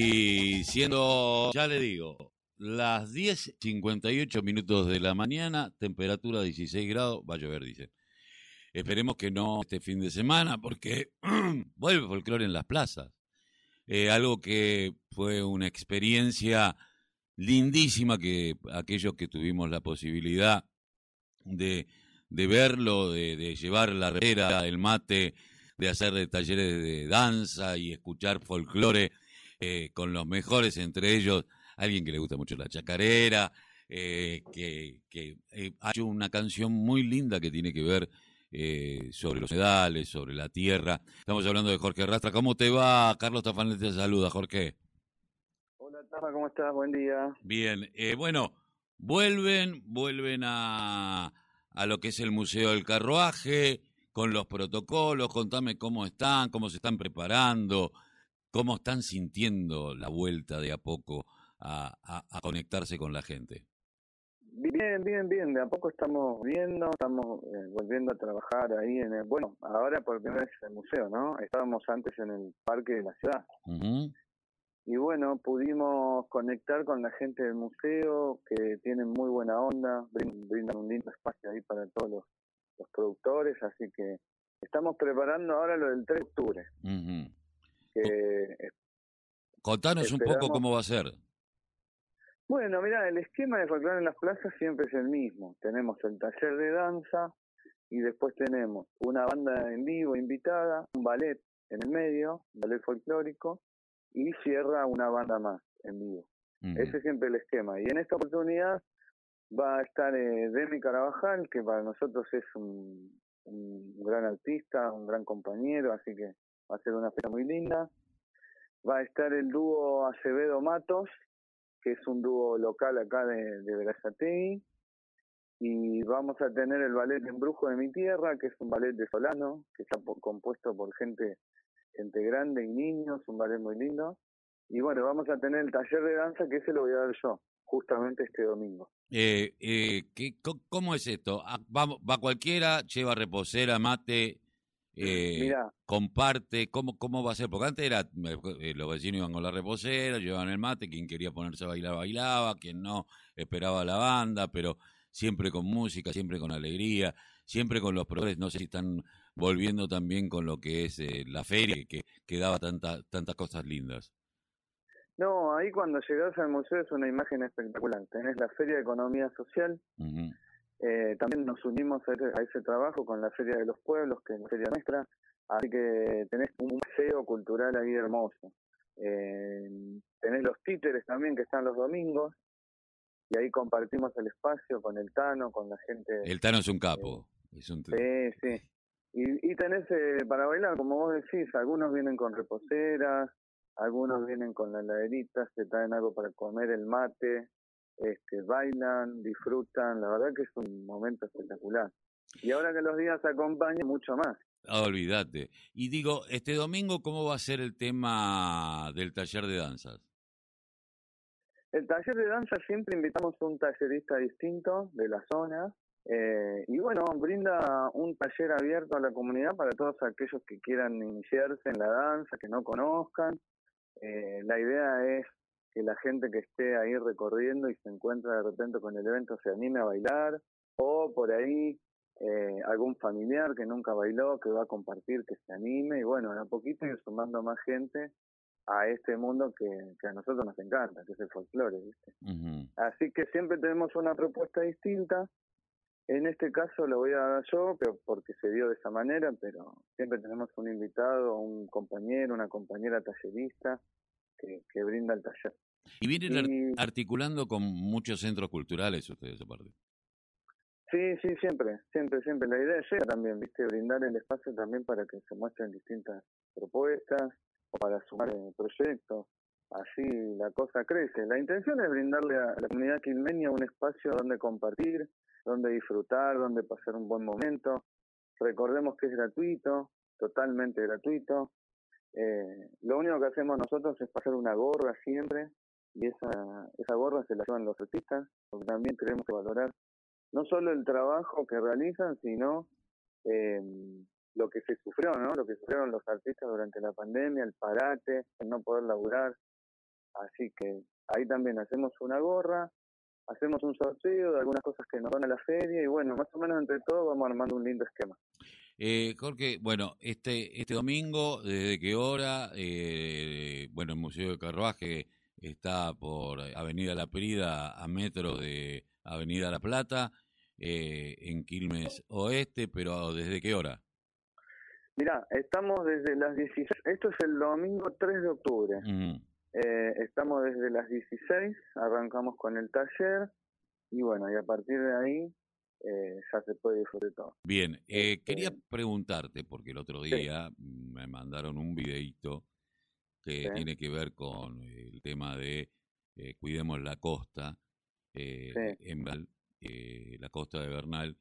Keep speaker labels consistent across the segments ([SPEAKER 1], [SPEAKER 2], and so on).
[SPEAKER 1] Y siendo, ya le digo, las 10.58 minutos de la mañana, temperatura 16 grados, va a llover, dice. Esperemos que no este fin de semana, porque vuelve folclore en las plazas. Eh, algo que fue una experiencia lindísima que aquellos que tuvimos la posibilidad de, de verlo, de, llevar la herrera, el mate, de hacer talleres de danza y escuchar folclore eh, con los mejores, entre ellos alguien que le gusta mucho la chacarera, eh, que, que eh, ha hecho una canción muy linda que tiene que ver eh, sobre los medales, sobre la tierra. Estamos hablando de Jorge Rastra. ¿Cómo te va? Carlos Tafanel te saluda, Jorge.
[SPEAKER 2] Hola, Tafa, ¿cómo estás? Buen día.
[SPEAKER 1] Bien, eh, bueno, vuelven, vuelven a, a lo que es el Museo del Carruaje, con los protocolos, contame cómo están, cómo se están preparando, cómo están sintiendo la vuelta de a poco a, a, a conectarse con la gente.
[SPEAKER 2] Bien, bien, bien. De a poco estamos viendo, estamos eh, volviendo a trabajar ahí en el. Bueno, ahora por primera vez en el museo, ¿no? Estábamos antes en el parque de la ciudad.
[SPEAKER 1] Ujú.
[SPEAKER 2] Y bueno, pudimos conectar con la gente del museo, que tienen muy buena onda, brin- brindan un lindo espacio ahí para todos los, los productores, así que estamos preparando ahora lo del 3 de octubre,
[SPEAKER 1] Ujú.
[SPEAKER 2] Que eh,
[SPEAKER 1] Contanos un poco cómo va a ser.
[SPEAKER 2] Bueno, mira, el esquema de folclore en las plazas siempre es el mismo. Tenemos el taller de danza y después tenemos una banda en vivo invitada, un ballet en el medio, un ballet folclórico, y cierra una banda más en vivo. Ese es siempre el esquema. Y en esta oportunidad va a estar eh, Demi Carabajal, que para nosotros es un, un gran artista, un gran compañero, así que va a ser una fiesta muy linda. Va a estar el dúo Acevedo Matos, que es un dúo local acá de, de Verazategui. Y vamos a tener el ballet Embrujo de mi tierra, que es un ballet de Solano, que está po- compuesto por gente, gente grande y niños, un ballet muy lindo. Y bueno, vamos a tener el taller de danza, que ese lo voy a dar yo, justamente este domingo.
[SPEAKER 1] Eh, eh, ¿qué- ¿Cómo es esto? Ah, Va, va cualquiera, lleva reposera, mate, eh, comparte, ¿cómo, ¿cómo va a ser? Porque antes era, eh, los vecinos iban con la reposera, llevaban el mate, quien quería ponerse a bailar, bailaba, quien no, esperaba la banda, pero siempre con música, siempre con alegría, siempre con los profesores, no sé si están volviendo también con lo que es eh, la feria, que, que daba tanta, tantas cosas lindas.
[SPEAKER 2] no, ahí cuando llegás al museo es una imagen espectacular. Tenés la Feria de Economía Social. Eh, también nos unimos a ese, a ese trabajo con la Feria de los Pueblos, que es la feria nuestra, así que tenés un museo cultural ahí hermoso. Eh, tenés los títeres también que están los domingos, y ahí compartimos el espacio con el Tano, con la gente.
[SPEAKER 1] El Tano es un capo. Es un,
[SPEAKER 2] Sí, sí. Y, y tenés eh, para bailar, como vos decís, algunos vienen con reposeras, algunos vienen con la heladerita, se traen algo para comer, el mate, este, bailan, disfrutan, la verdad que es un momento espectacular. Y ahora que los días acompañan, mucho más.
[SPEAKER 1] Ah, olvídate. Y digo, este domingo, ¿cómo va a ser el tema del taller de danzas?
[SPEAKER 2] El taller de danza siempre invitamos un tallerista distinto de la zona, eh, y bueno, brinda un taller abierto a la comunidad para todos aquellos que quieran iniciarse en la danza, que no conozcan. Eh, la idea es que la gente que esté ahí recorriendo y se encuentra de repente con el evento se anime a bailar, o por ahí eh, algún familiar que nunca bailó, que va a compartir, que se anime, y bueno, de a poquito ir sumando más gente a este mundo que, que a nosotros nos encanta, que es el folclore, ¿viste? Así que siempre tenemos una propuesta distinta. En este caso lo voy a dar yo, pero porque se dio de esa manera, pero siempre tenemos un invitado, un compañero, una compañera tallerista que, que brinda el taller.
[SPEAKER 1] Y vienen
[SPEAKER 2] Y-
[SPEAKER 1] articulando con muchos centros culturales ustedes, aparte.
[SPEAKER 2] Sí, sí, siempre, siempre, siempre. La idea es esa también, ¿viste? Brindar el espacio también para que se muestren distintas propuestas o para sumar eh, proyectos. Así la cosa crece. La intención es brindarle a la comunidad quilmeña un espacio donde compartir, donde disfrutar, donde pasar un buen momento. Recordemos que es gratuito, totalmente gratuito. Eh, lo único que hacemos nosotros es pasar una gorra siempre y esa, esa gorra se la llevan los artistas, porque también tenemos que valorar no solo el trabajo que realizan, sino eh, lo que se sufrió, ¿no? Lo que sufrieron los artistas durante la pandemia, el parate, el no poder laburar. Así que ahí también hacemos una gorra, hacemos un sorteo de algunas cosas que nos dan a la feria y bueno, más o menos entre todos vamos armando un lindo esquema.
[SPEAKER 1] Eh, Jorge, bueno, este este domingo, ¿desde qué hora? Eh, bueno, el Museo de Carruaje está por Avenida La Prida, a metros de Avenida La Plata, eh, en Quilmes Oeste, pero ¿desde qué hora?
[SPEAKER 2] Mira, estamos desde las 16, esto es el domingo 3 de octubre. Eh, estamos desde las 16, arrancamos con el taller y bueno, y a partir de ahí eh, ya se puede disfrutar todo.
[SPEAKER 1] Bien, eh, este, quería preguntarte, porque el otro día me mandaron un videito que tiene que ver con el tema de eh, cuidemos la costa, en la costa de Bernal.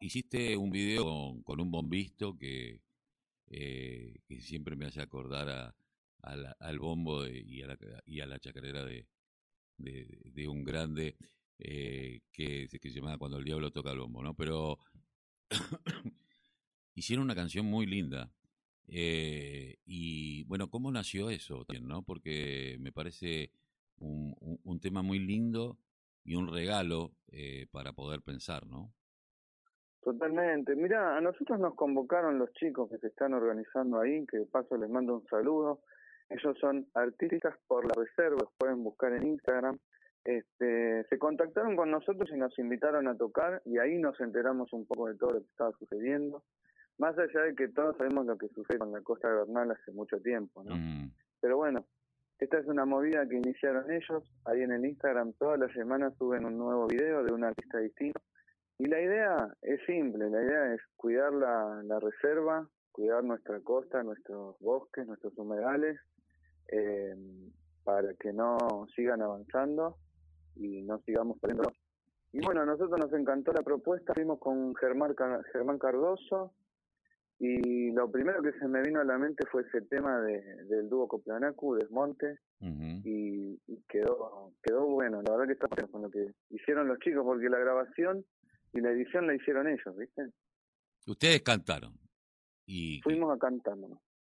[SPEAKER 1] Hiciste un video con, un bombisto que, que siempre me hace acordar a, al bombo y, a la, y a la chacarera de, de, un grande eh, que, que se llama Cuando el Diablo toca el bombo, ¿no? Pero hicieron una canción muy linda. Eh, y bueno, ¿cómo nació eso no? Porque me parece un, un, tema muy lindo y un regalo eh, para poder pensar, ¿no?
[SPEAKER 2] Totalmente. Mira, a nosotros nos convocaron los chicos que se están organizando ahí, que de paso les mando un saludo. Ellos son artistas por la reserva, los pueden buscar en Instagram. Este, se contactaron con nosotros y nos invitaron a tocar y ahí nos enteramos un poco de todo lo que estaba sucediendo. Más allá de que todos sabemos lo que sucede con la costa de Bernal hace mucho tiempo, ¿no? Mm. Pero bueno, esta es una movida que iniciaron ellos. Ahí en el Instagram todas las semanas suben un nuevo video de un artista distinto. Y la idea es simple, la idea es cuidar la, la reserva, cuidar nuestra costa, nuestros bosques, nuestros humedales, eh, para que no sigan avanzando y no sigamos perdiendo. Y bueno, a nosotros nos encantó la propuesta, fuimos con Germán, Germán Cardoso y lo primero que se me vino a la mente fue ese tema de, del dúo Coplanacu, Desmonte, y, quedó quedó bueno, la verdad que está bueno con lo que hicieron los chicos, porque la grabación y la edición la hicieron ellos, ¿viste?
[SPEAKER 1] Ustedes cantaron. y
[SPEAKER 2] Fuimos a cantar,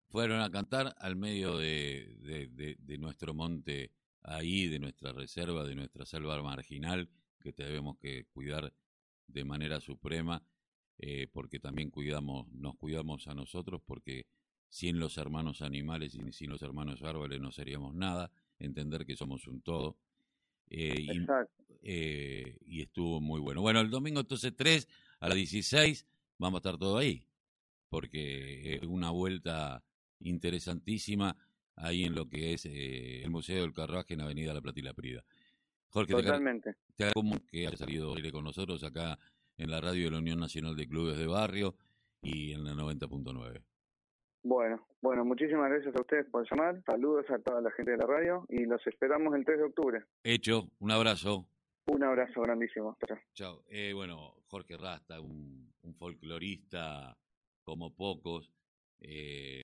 [SPEAKER 1] fueron a cantar al medio de, de, nuestro monte ahí, de nuestra reserva, de nuestra selva marginal, que debemos que cuidar de manera suprema, eh, porque también cuidamos, nos cuidamos a nosotros, porque sin los hermanos animales y sin los hermanos árboles no seríamos nada, entender que somos un todo. Eh, y, eh, y, estuvo muy bueno. Bueno, el domingo entonces 3 a las 16 vamos a estar todo ahí, porque es una vuelta interesantísima ahí en lo que es eh, el Museo del Carruaje en Avenida La Plata y La Prida. Jorge,
[SPEAKER 2] Totalmente.
[SPEAKER 1] te agradezco que haya salido con nosotros acá en la radio de la Unión Nacional de Clubes de Barrio y en la 90.9.
[SPEAKER 2] Bueno, bueno, muchísimas gracias a ustedes por llamar. Saludos a toda la gente de la radio y los esperamos el 3 de octubre.
[SPEAKER 1] Hecho, un abrazo.
[SPEAKER 2] Un abrazo grandísimo.
[SPEAKER 1] Chao. Eh, bueno, Jorge Rasta, un, un folclorista como pocos. Eh,